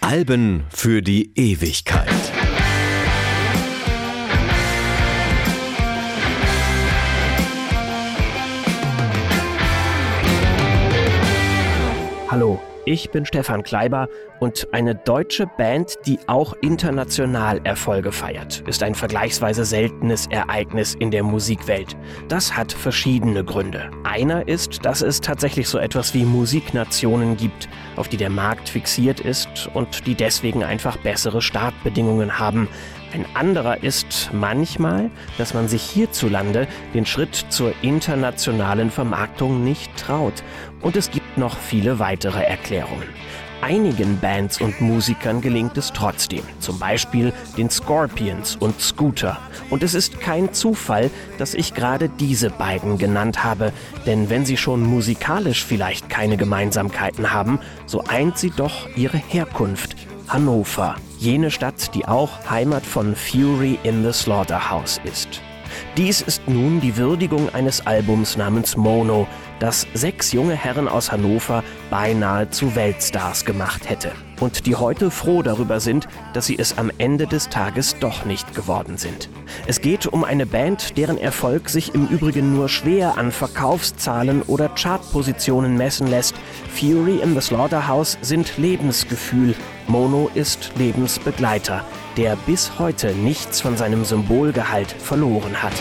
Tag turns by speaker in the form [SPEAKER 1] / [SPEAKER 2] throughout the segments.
[SPEAKER 1] Alben für die Ewigkeit.
[SPEAKER 2] Hallo, ich bin Stefan Kleiber und eine deutsche Band, die auch international Erfolge feiert, ist ein vergleichsweise seltenes Ereignis in der Musikwelt. Das hat verschiedene Gründe. Einer ist, dass es tatsächlich so etwas wie Musiknationen gibt, auf die der Markt fixiert ist und die deswegen einfach bessere Startbedingungen haben. Ein anderer ist manchmal, dass man sich hierzulande den Schritt zur internationalen Vermarktung nicht traut. Und es gibt noch viele weitere Erklärungen. Einigen Bands und Musikern gelingt es trotzdem, zum Beispiel den Scorpions und Scooter. Und es ist kein Zufall, dass ich gerade diese beiden genannt habe, denn wenn sie schon musikalisch vielleicht keine Gemeinsamkeiten haben, so eint sie doch ihre Herkunft, Hannover, jene Stadt, die auch Heimat von Fury in the Slaughterhouse ist. Dies ist nun die Würdigung eines Albums namens Mono, das sechs junge Herren aus Hannover beinahe zu Weltstars gemacht hätte und die heute froh darüber sind, dass sie es am Ende des Tages doch nicht geworden sind. Es geht um eine Band, deren Erfolg sich im Übrigen nur schwer an Verkaufszahlen oder Chartpositionen messen lässt. Fury in the Slaughterhouse sind Lebensgefühl, Mono ist Lebensbegleiter, der bis heute nichts von seinem Symbolgehalt verloren hat.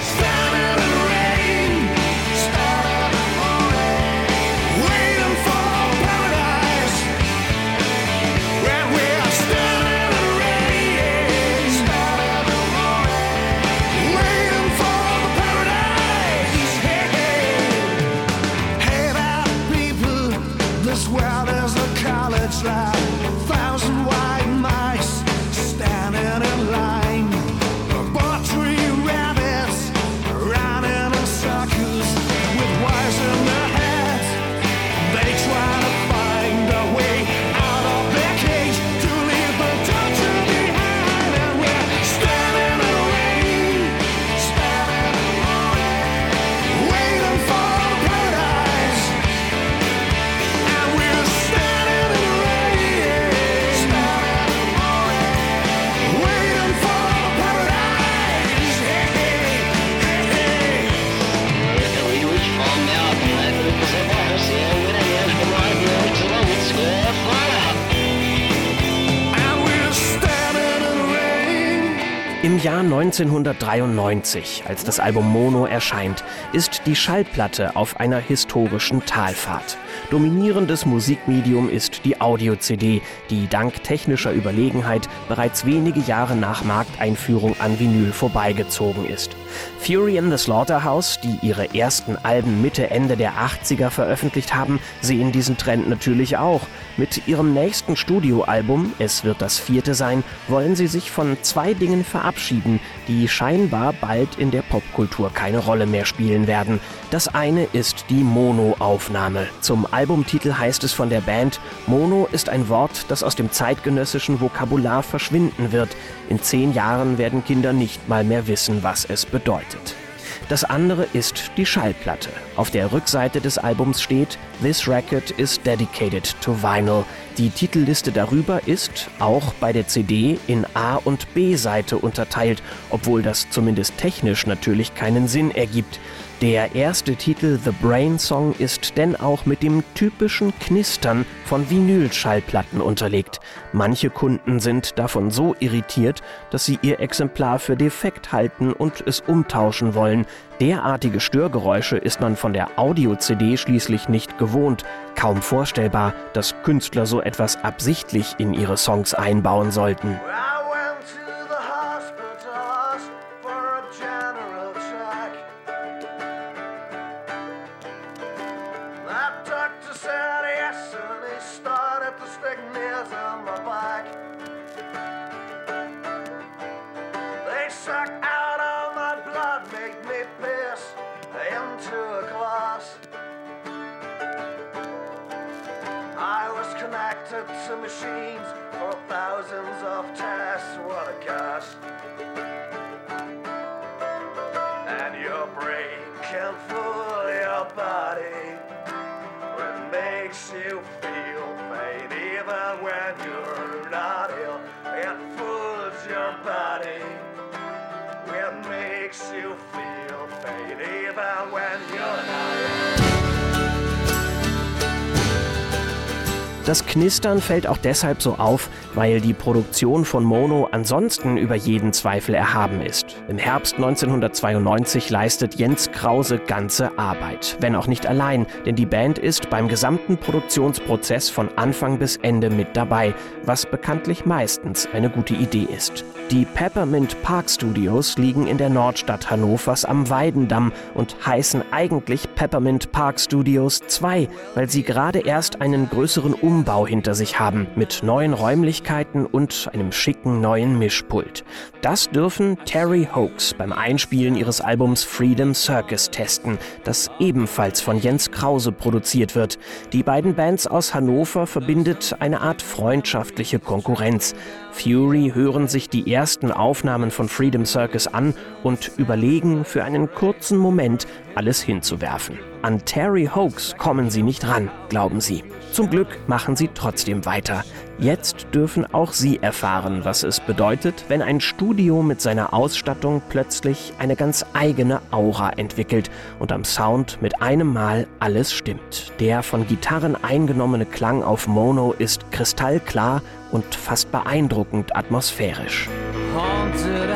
[SPEAKER 2] 1993, als das Album Mono erscheint, ist die Schallplatte auf einer historischen Talfahrt. Dominierendes Musikmedium ist die Audio-CD, die dank technischer Überlegenheit bereits wenige Jahre nach Markteinführung an Vinyl vorbeigezogen ist. Fury in the Slaughterhouse, die ihre ersten Alben Mitte, Ende der 80er veröffentlicht haben, sehen diesen Trend natürlich auch. Mit ihrem nächsten Studioalbum, es wird das vierte sein, wollen sie sich von zwei Dingen verabschieden, die scheinbar bald in der Popkultur keine Rolle mehr spielen werden. Das eine ist die Mono-Aufnahme. Zum Albumtitel heißt es von der Band, Mono ist ein Wort, das aus dem zeitgenössischen Vokabular verschwinden wird. In zehn Jahren werden Kinder nicht mal mehr wissen, was es bedeutet. Das andere ist die Schallplatte. Auf der Rückseite des Albums steht This record is dedicated to vinyl. Die Titelliste darüber ist, auch bei der CD, in A- und B-Seite unterteilt, obwohl das zumindest technisch natürlich keinen Sinn ergibt. Der erste Titel The Brain Song ist denn auch mit dem typischen Knistern von Vinylschallplatten unterlegt. Manche Kunden sind davon so irritiert, dass sie ihr Exemplar für defekt halten und es umtauschen wollen. Derartige Störgeräusche ist man von der Audio-CD schließlich nicht gewohnt. Kaum vorstellbar, dass Künstler so etwas absichtlich in ihre Songs einbauen sollten.
[SPEAKER 3] Makes you feel pain even when you're not ill. It fools your body. It makes you feel pain even when
[SPEAKER 2] Das Knistern fällt auch deshalb so auf, weil die Produktion von Mono ansonsten über jeden Zweifel erhaben ist. Im Herbst 1992 leistet Jens Krause ganze Arbeit, wenn auch nicht allein, denn die Band ist beim gesamten Produktionsprozess von Anfang bis Ende mit dabei, was bekanntlich meistens eine gute Idee ist. Die Peppermint Park Studios liegen in der Nordstadt Hannovers am Weidendamm und heißen eigentlich Peppermint Park Studios 2, weil sie gerade erst einen größeren Umbau hinter sich haben mit neuen Räumlichkeiten und einem schicken neuen Mischpult. Das dürfen Terry Hoax beim Einspielen ihres Albums Freedom Circus testen, das ebenfalls von Jens Krause produziert wird. Die beiden Bands aus Hannover verbindet eine Art freundschaftliche Konkurrenz. Fury hören sich die ersten Aufnahmen von Freedom Circus an und überlegen für einen kurzen Moment alles hinzuwerfen. An Terry Hoax kommen sie nicht ran, glauben sie. Zum Glück machen sie trotzdem weiter. Jetzt dürfen auch sie erfahren, was es bedeutet, wenn ein Studio mit seiner Ausstattung plötzlich eine ganz eigene Aura entwickelt und am Sound mit einem Mal alles stimmt. Der von Gitarren eingenommene Klang auf Mono ist kristallklar und fast beeindruckend atmosphärisch.
[SPEAKER 4] haunted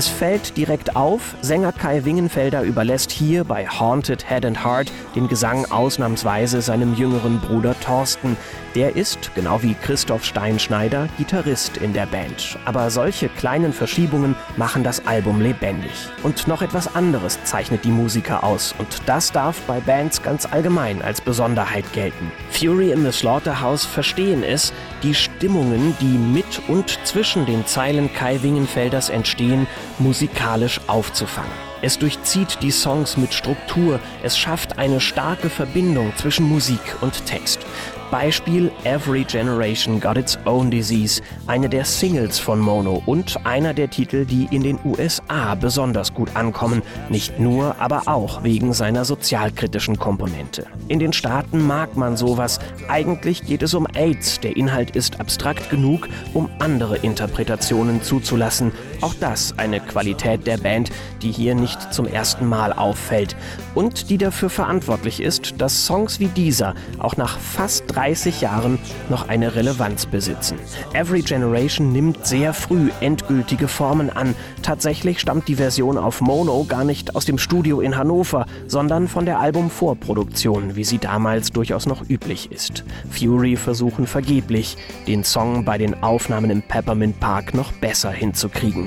[SPEAKER 2] Es fällt direkt auf, Sänger Kai Wingenfelder überlässt hier bei Haunted Head and Heart den Gesang ausnahmsweise seinem jüngeren Bruder Thorsten. Der ist, genau wie Christoph Steinschneider, Gitarrist in der Band. Aber solche kleinen Verschiebungen machen das Album lebendig. Und noch etwas anderes zeichnet die Musiker aus. Und das darf bei Bands ganz allgemein als Besonderheit gelten. Fury in the Slaughterhouse verstehen es, die Stimmungen, die mit und zwischen den Zeilen Kai Wingenfelders entstehen, musikalisch aufzufangen. Es durchzieht die Songs mit Struktur, es schafft eine starke Verbindung zwischen Musik und Text. Beispiel Every Generation Got Its Own Disease, eine der Singles von Mono und einer der Titel, die in den USA besonders gut ankommen, nicht nur, aber auch wegen seiner sozialkritischen Komponente. In den Staaten mag man sowas, eigentlich geht es um AIDS, der Inhalt ist abstrakt genug, um andere Interpretationen zuzulassen. Auch das eine Qualität der Band, die hier nicht zum ersten Mal auffällt und die dafür verantwortlich ist, dass Songs wie dieser auch nach fast 30 Jahren noch eine Relevanz besitzen. Every Generation nimmt sehr früh endgültige Formen an. Tatsächlich stammt die Version auf Mono gar nicht aus dem Studio in Hannover, sondern von der Albumvorproduktion, wie sie damals durchaus noch üblich ist. Fury versuchen vergeblich, den Song bei den Aufnahmen im Peppermint Park noch besser hinzukriegen.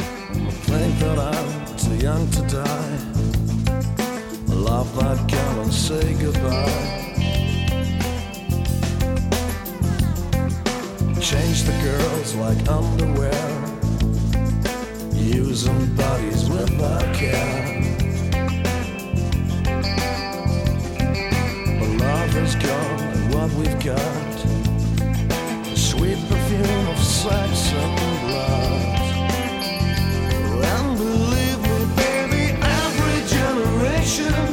[SPEAKER 5] love that and say goodbye. Change the girls like underwear. Using bodies without care. But love is gone, and what we've got. The sweet perfume of sex and blood. And believe me, baby, every generation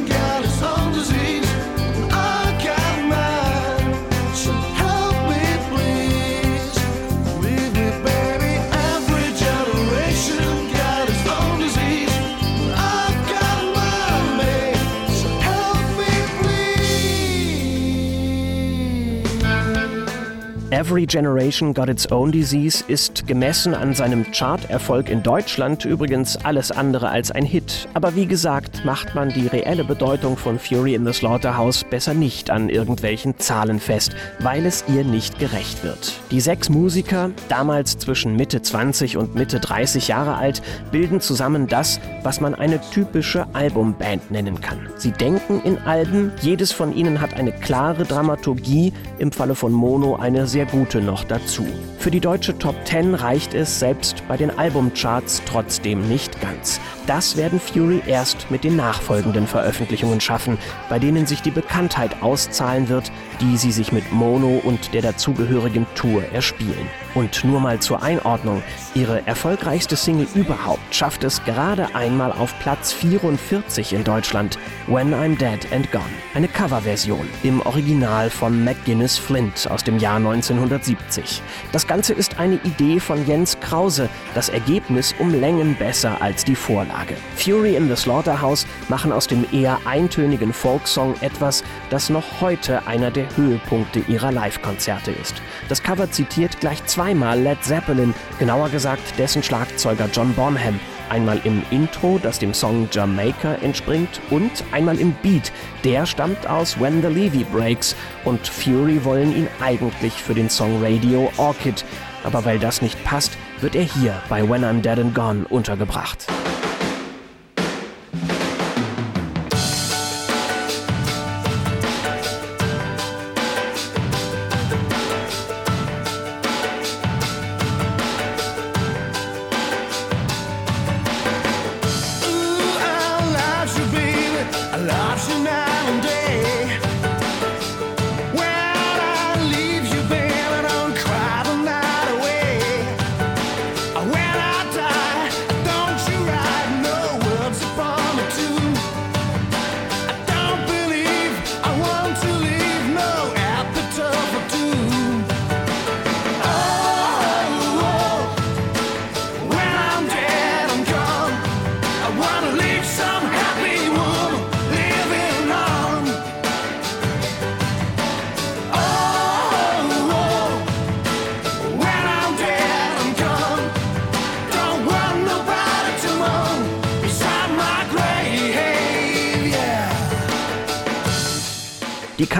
[SPEAKER 5] Every Generation Got
[SPEAKER 2] Its Own Disease ist gemessen an seinem Charterfolg in Deutschland übrigens alles andere als ein Hit. Aber wie gesagt, macht man die reelle Bedeutung von Fury in the Slaughterhouse besser nicht an irgendwelchen Zahlen fest, weil es ihr nicht gerecht wird. Die sechs Musiker, damals zwischen Mitte 20 und Mitte 30 Jahre alt, bilden zusammen das, was man eine typische Albumband nennen kann. Sie denken in Alben, jedes von ihnen hat eine klare Dramaturgie, im Falle von Mono eine sehr gute noch dazu. Für die deutsche Top 10 reicht es selbst bei den Albumcharts trotzdem nicht ganz. Das werden Fury erst mit den nachfolgenden Veröffentlichungen schaffen, bei denen sich die Bekanntheit auszahlen wird, die sie sich mit Mono und der dazugehörigen Tour erspielen. Und nur mal zur Einordnung, ihre erfolgreichste Single überhaupt schafft es gerade einmal auf Platz 44 in Deutschland, When I'm Dead and Gone. Eine Coverversion im Original von McGuinness Flint aus dem Jahr 1970. Das Ganze ist eine Idee von Jens Krause, das Ergebnis um Längen besser als die Vorlage. Fury in the Slaughterhouse machen aus dem eher eintönigen Folksong etwas, das noch heute einer der Höhepunkte ihrer Live-Konzerte ist. Das Cover zitiert gleich zweimal Led Zeppelin, genauer gesagt dessen Schlagzeuger John Bonham. Einmal im Intro, das dem Song Jamaica entspringt, und einmal im Beat. Der stammt aus When the Levy Breaks und Fury wollen ihn eigentlich für den Song Radio Orchid. Aber weil das nicht passt, wird er hier bei When I'm Dead and Gone untergebracht.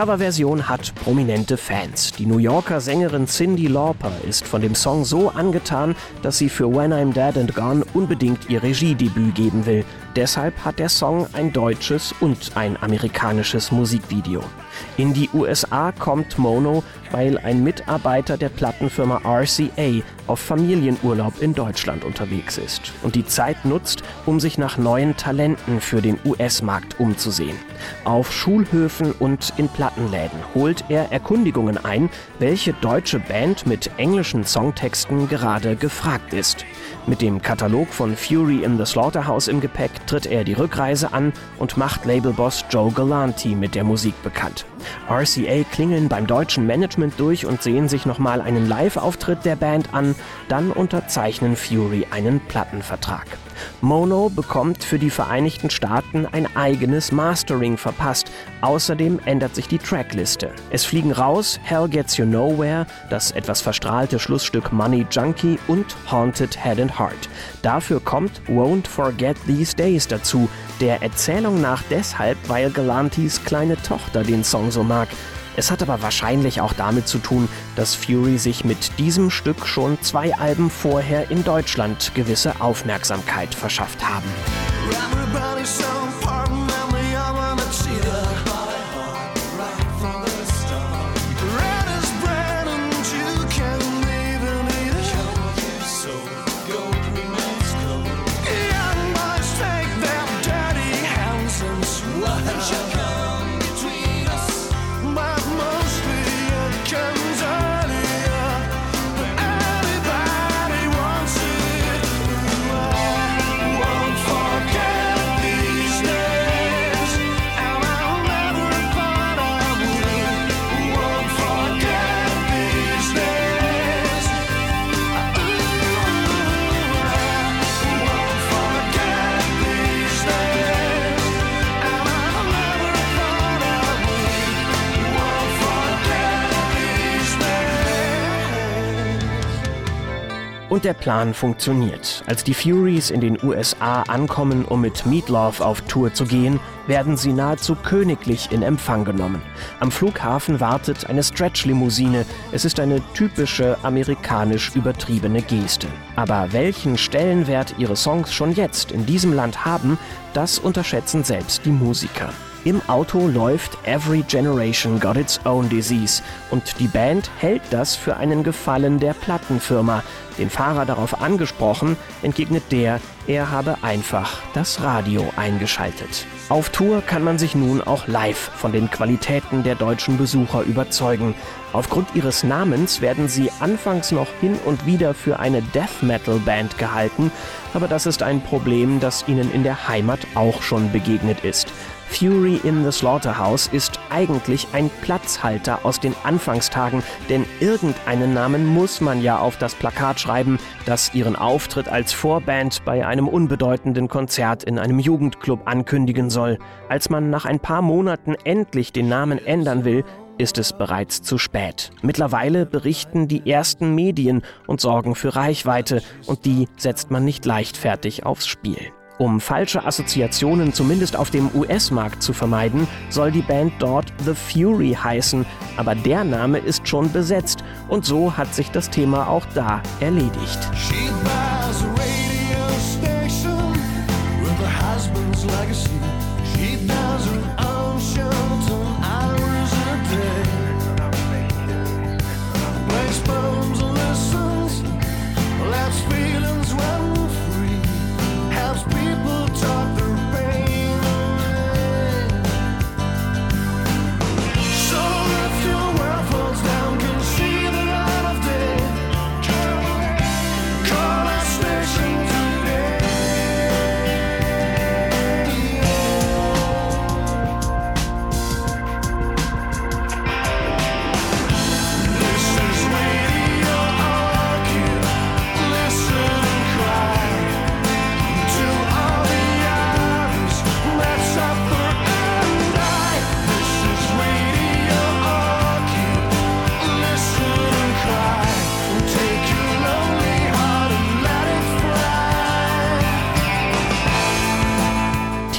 [SPEAKER 2] Coverversion hat prominente Fans. Die New Yorker Sängerin Cyndi Lauper ist von dem Song so angetan, dass sie für When I'm Dead and Gone unbedingt ihr Regiedebüt geben will. Deshalb hat der Song ein deutsches und ein amerikanisches Musikvideo. In die USA kommt Mono, weil ein Mitarbeiter der Plattenfirma RCA auf Familienurlaub in Deutschland unterwegs ist und die Zeit nutzt, um sich nach neuen Talenten für den US-Markt umzusehen. Auf Schulhöfen und in Plattenläden holt er Erkundigungen ein, welche deutsche Band mit englischen Songtexten gerade gefragt ist. Mit dem Katalog von Fury in the Slaughterhouse im Gepäck tritt er die Rückreise an und macht Labelboss Joe Galanti mit der Musik bekannt. RCA klingeln beim deutschen Management durch und sehen sich nochmal einen Live-Auftritt der Band an, dann unterzeichnen Fury einen Plattenvertrag. Mono bekommt für die Vereinigten Staaten ein eigenes Mastering verpasst. Außerdem ändert sich die Trackliste. Es fliegen raus Hell Gets You Nowhere, das etwas verstrahlte Schlussstück Money Junkie und Haunted Head and Heart. Dafür kommt Won't Forget These Days dazu, der Erzählung nach deshalb, weil Galantis kleine Tochter den Song so mag. Es hat aber wahrscheinlich auch damit zu tun, dass Fury sich mit diesem Stück schon zwei Alben vorher in Deutschland gewisse Aufmerksamkeit verschafft haben. Und der Plan funktioniert. Als die Furies in den USA ankommen, um mit Meatloaf auf Tour zu gehen, werden sie nahezu königlich in Empfang genommen. Am Flughafen wartet eine Stretch-Limousine. Es ist eine typische amerikanisch übertriebene Geste. Aber welchen Stellenwert ihre Songs schon jetzt in diesem Land haben, das unterschätzen selbst die Musiker. Im Auto läuft Every Generation Got Its Own Disease und die Band hält das für einen Gefallen der Plattenfirma. Den Fahrer darauf angesprochen, entgegnet der, er habe einfach das Radio eingeschaltet. Auf Tour kann man sich nun auch live von den Qualitäten der deutschen Besucher überzeugen. Aufgrund ihres Namens werden sie anfangs noch hin und wieder für eine Death Metal Band gehalten, aber das ist ein Problem, das ihnen in der Heimat auch schon begegnet ist. Fury in the Slaughterhouse ist eigentlich ein Platzhalter aus den Anfangstagen, denn irgendeinen Namen muss man ja auf das Plakat schreiben, das ihren Auftritt als Vorband bei einem unbedeutenden Konzert in einem Jugendclub ankündigen soll. Als man nach ein paar Monaten endlich den Namen ändern will, ist es bereits zu spät. Mittlerweile berichten die ersten Medien und sorgen für Reichweite, und die setzt man nicht leichtfertig aufs Spiel. Um falsche Assoziationen zumindest auf dem US-Markt zu vermeiden, soll die Band dort The Fury heißen, aber der Name ist schon besetzt. Und so hat sich das Thema auch da erledigt.
[SPEAKER 5] She buys her own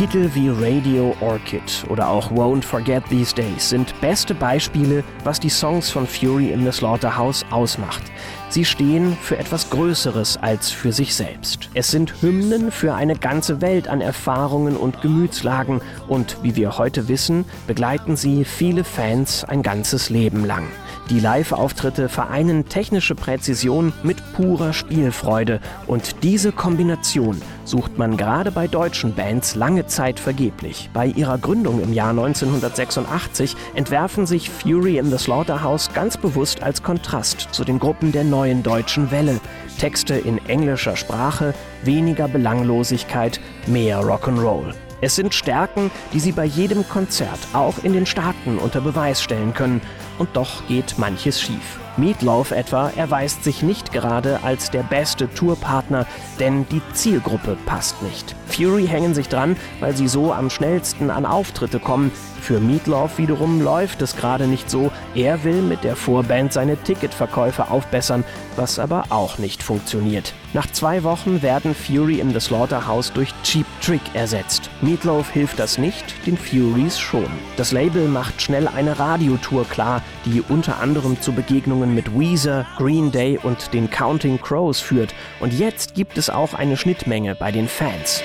[SPEAKER 2] Titel wie Radio Orchid oder auch Won't Forget These Days sind beste Beispiele, was die Songs von Fury in the Slaughterhouse ausmacht. Sie stehen für etwas Größeres als für sich selbst. Es sind Hymnen für eine ganze Welt an Erfahrungen und Gemütslagen und wie wir heute wissen, begleiten sie viele Fans ein ganzes Leben lang. Die Live-Auftritte vereinen technische Präzision mit purer Spielfreude und diese Kombination sucht man gerade bei deutschen Bands lange Zeit vergeblich. Bei ihrer Gründung im Jahr 1986 entwerfen sich Fury in the Slaughterhouse ganz bewusst als Kontrast zu den Gruppen der neuen deutschen Welle. Texte in englischer Sprache, weniger Belanglosigkeit, mehr Rock'n'Roll. Es sind Stärken, die sie bei jedem Konzert, auch in den Staaten, unter Beweis stellen können. Und doch geht manches schief. Meatloaf etwa erweist sich nicht gerade als der beste Tourpartner, denn die Zielgruppe passt nicht. Fury hängen sich dran, weil sie so am schnellsten an Auftritte kommen. Für Meatloaf wiederum läuft es gerade nicht so. Er will mit der Vorband seine Ticketverkäufe aufbessern, was aber auch nicht funktioniert. Nach zwei Wochen werden Fury in the Slaughterhouse durch Cheap Trick ersetzt. Meatloaf hilft das nicht, den Furies schon. Das Label macht schnell eine Radiotour klar, die unter anderem zu Begegnungen mit Weezer, Green Day und den Counting Crows führt. Und jetzt gibt es auch eine Schnittmenge bei den Fans.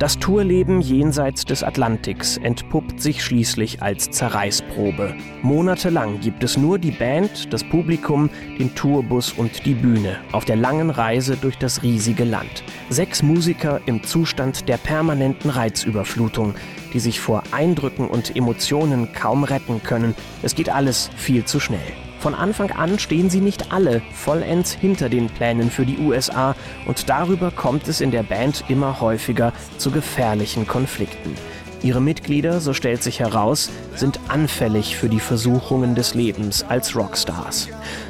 [SPEAKER 2] Das Tourleben jenseits des Atlantiks entpuppt sich schließlich als Zerreißprobe. Monatelang gibt es nur die Band, das Publikum, den Tourbus und die Bühne auf der langen Reise durch das riesige Land. Sechs Musiker im Zustand der permanenten Reizüberflutung, die sich vor Eindrücken und Emotionen kaum retten können. Es geht alles viel zu schnell. Von Anfang an stehen sie nicht alle vollends hinter den Plänen für die USA und darüber kommt es in der Band immer häufiger zu gefährlichen Konflikten. Ihre Mitglieder, so stellt sich heraus, sind anfällig für die Versuchungen des Lebens als Rockstars.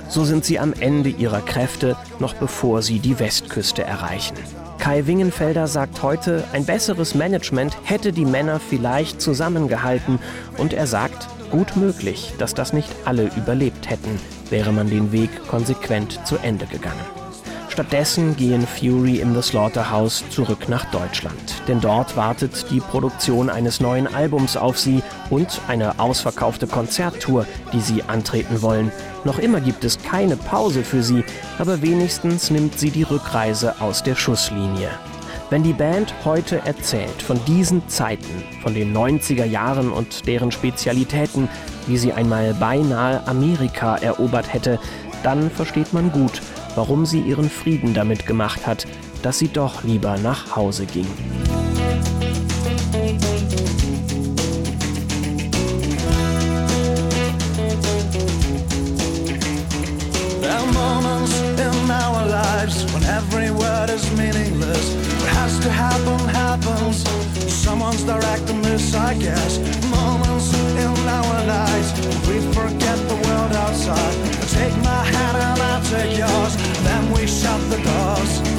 [SPEAKER 2] So sind sie am Ende ihrer Kräfte, noch bevor sie die Westküste erreichen. Kai Wingenfelder sagt heute, ein besseres Management hätte die Männer vielleicht zusammengehalten und er sagt, Gut möglich, dass das nicht alle überlebt hätten, wäre man den Weg konsequent zu Ende gegangen. Stattdessen gehen Fury in the Slaughterhouse zurück nach Deutschland, denn dort wartet die Produktion eines neuen Albums auf sie und eine ausverkaufte Konzerttour, die sie antreten wollen. Noch immer gibt es keine Pause für sie, aber wenigstens nimmt sie die Rückreise aus der Schusslinie. Wenn die Band heute erzählt von diesen Zeiten, von den 90er Jahren und deren Spezialitäten, wie sie einmal beinahe Amerika erobert hätte, dann versteht man gut, warum sie ihren Frieden damit gemacht hat, dass sie doch lieber nach Hause ging.
[SPEAKER 5] To happen happens. Someone's directing this, I guess. Moments in our lives we forget the world outside. Take my hand and I'll take yours. Then we shut the doors.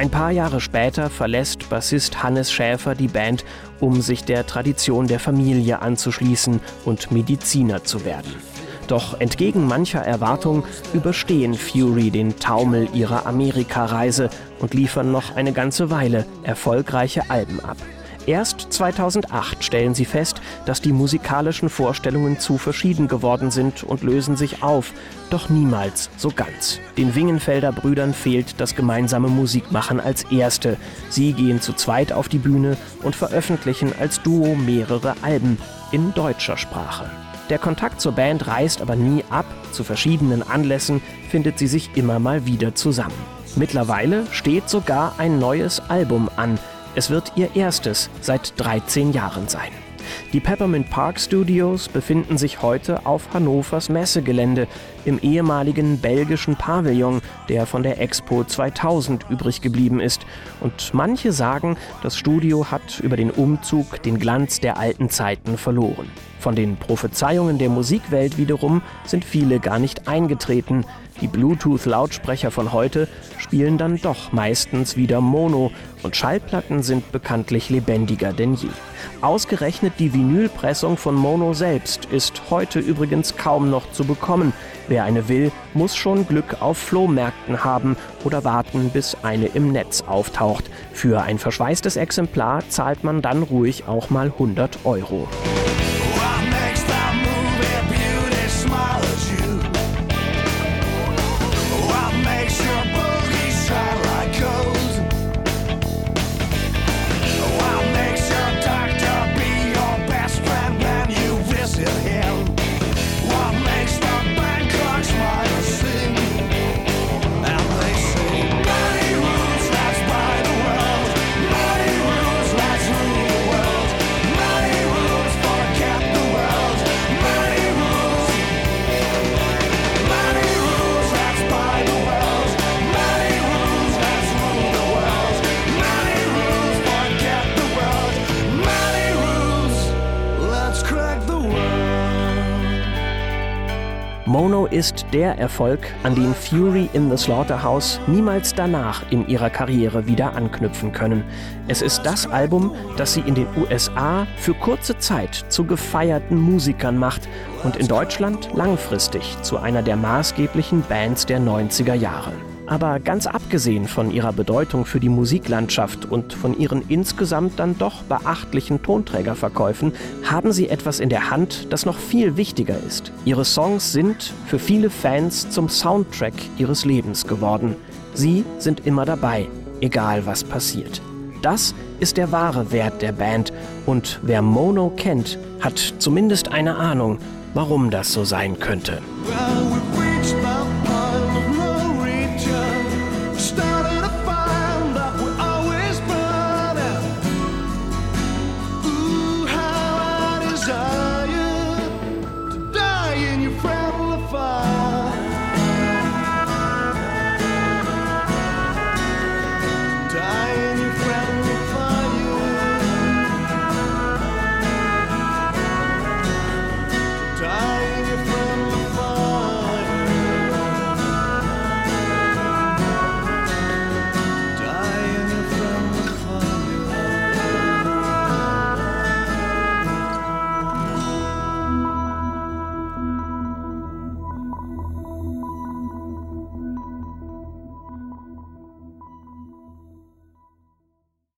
[SPEAKER 2] Ein paar Jahre später verlässt Bassist Hannes Schäfer die Band, um sich der Tradition der Familie anzuschließen und Mediziner zu werden. Doch entgegen mancher Erwartung überstehen Fury den Taumel ihrer Amerikareise und liefern noch eine ganze Weile erfolgreiche Alben ab. Erst 2008 stellen sie fest, dass die musikalischen Vorstellungen zu verschieden geworden sind und lösen sich auf, doch niemals so ganz. Den Wingenfelder Brüdern fehlt das gemeinsame Musikmachen als erste. Sie gehen zu zweit auf die Bühne und veröffentlichen als Duo mehrere Alben in deutscher Sprache. Der Kontakt zur Band reißt aber nie ab, zu verschiedenen Anlässen findet sie sich immer mal wieder zusammen. Mittlerweile steht sogar ein neues Album an, es wird ihr erstes seit 13 Jahren sein. Die Peppermint Park Studios befinden sich heute auf Hannovers Messegelände im ehemaligen belgischen Pavillon, der von der Expo 2000 übrig geblieben ist. Und manche sagen, das Studio hat über den Umzug den Glanz der alten Zeiten verloren. Von den Prophezeiungen der Musikwelt wiederum sind viele gar nicht eingetreten. Die Bluetooth-Lautsprecher von heute spielen dann doch meistens wieder Mono und Schallplatten sind bekanntlich lebendiger denn je. Ausgerechnet die Vinylpressung von Mono selbst ist heute übrigens kaum noch zu bekommen. Wer eine will, muss schon Glück auf Flohmärkten haben oder warten, bis eine im Netz auftaucht. Für ein verschweißtes Exemplar zahlt man dann ruhig auch mal 100 Euro. Mono ist der Erfolg, an den Fury in the Slaughterhouse niemals danach in ihrer Karriere wieder anknüpfen können. Es ist das Album, das sie in den USA für kurze Zeit zu gefeierten Musikern macht und in Deutschland langfristig zu einer der maßgeblichen Bands der 90er Jahre. Aber ganz abgesehen von ihrer Bedeutung für die Musiklandschaft und von ihren insgesamt dann doch beachtlichen Tonträgerverkäufen haben sie etwas in der Hand, das noch viel wichtiger ist. Ihre Songs sind für viele Fans zum Soundtrack ihres Lebens geworden. Sie sind immer dabei, egal was passiert. Das ist der wahre Wert der Band und wer Mono kennt, hat zumindest eine Ahnung, warum das so sein könnte.
[SPEAKER 4] Well,